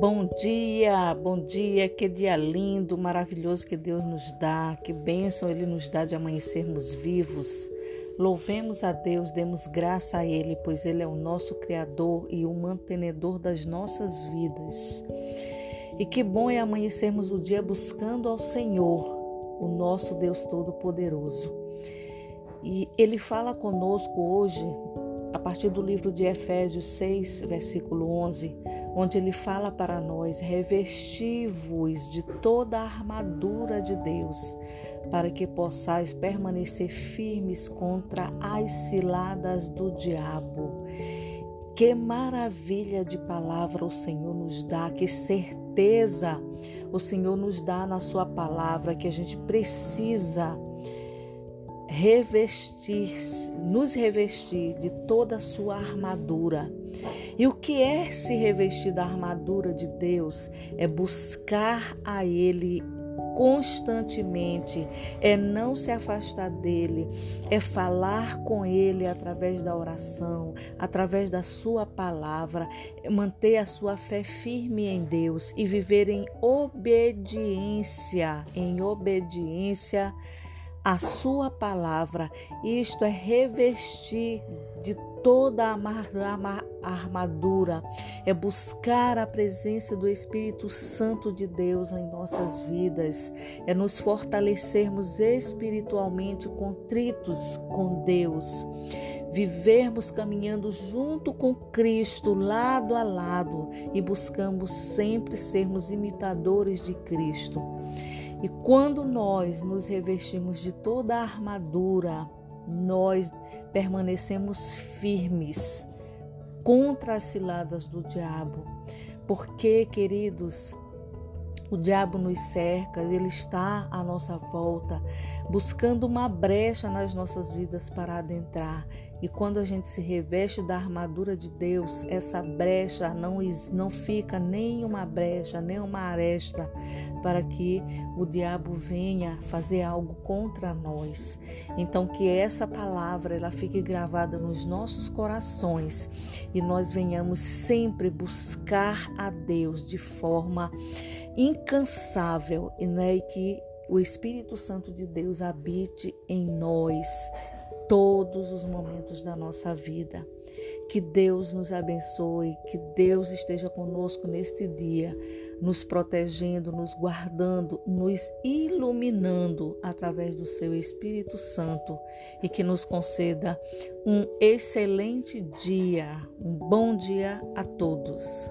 Bom dia, bom dia, que dia lindo, maravilhoso que Deus nos dá, que bênção Ele nos dá de amanhecermos vivos. Louvemos a Deus, demos graça a Ele, pois Ele é o nosso Criador e o mantenedor das nossas vidas. E que bom é amanhecermos o dia buscando ao Senhor, o nosso Deus Todo-Poderoso. E Ele fala conosco hoje partir do livro de Efésios 6, versículo 11, onde ele fala para nós: revesti-vos de toda a armadura de Deus, para que possais permanecer firmes contra as ciladas do diabo. Que maravilha de palavra o Senhor nos dá, que certeza o Senhor nos dá na Sua palavra que a gente precisa revestir, nos revestir de toda a sua armadura. E o que é se revestir da armadura de Deus? É buscar a Ele constantemente, é não se afastar dele, é falar com ele através da oração, através da sua palavra, é manter a sua fé firme em Deus e viver em obediência, em obediência a sua palavra. Isto é revestir de toda a armadura, é buscar a presença do Espírito Santo de Deus em nossas vidas, é nos fortalecermos espiritualmente contritos com Deus, vivermos caminhando junto com Cristo, lado a lado, e buscamos sempre sermos imitadores de Cristo. E quando nós nos revestimos de toda a armadura, nós permanecemos firmes contra as ciladas do diabo. Porque, queridos, o diabo nos cerca, ele está à nossa volta, buscando uma brecha nas nossas vidas para adentrar. E quando a gente se reveste da armadura de Deus, essa brecha não, não fica nem uma brecha, nem uma aresta para que o diabo venha fazer algo contra nós. Então que essa palavra ela fique gravada nos nossos corações e nós venhamos sempre buscar a Deus de forma incansável e é que o Espírito Santo de Deus habite em nós todos os momentos da nossa vida. Que Deus nos abençoe, que Deus esteja conosco neste dia, nos protegendo, nos guardando, nos iluminando através do seu Espírito Santo e que nos conceda um excelente dia, um bom dia a todos.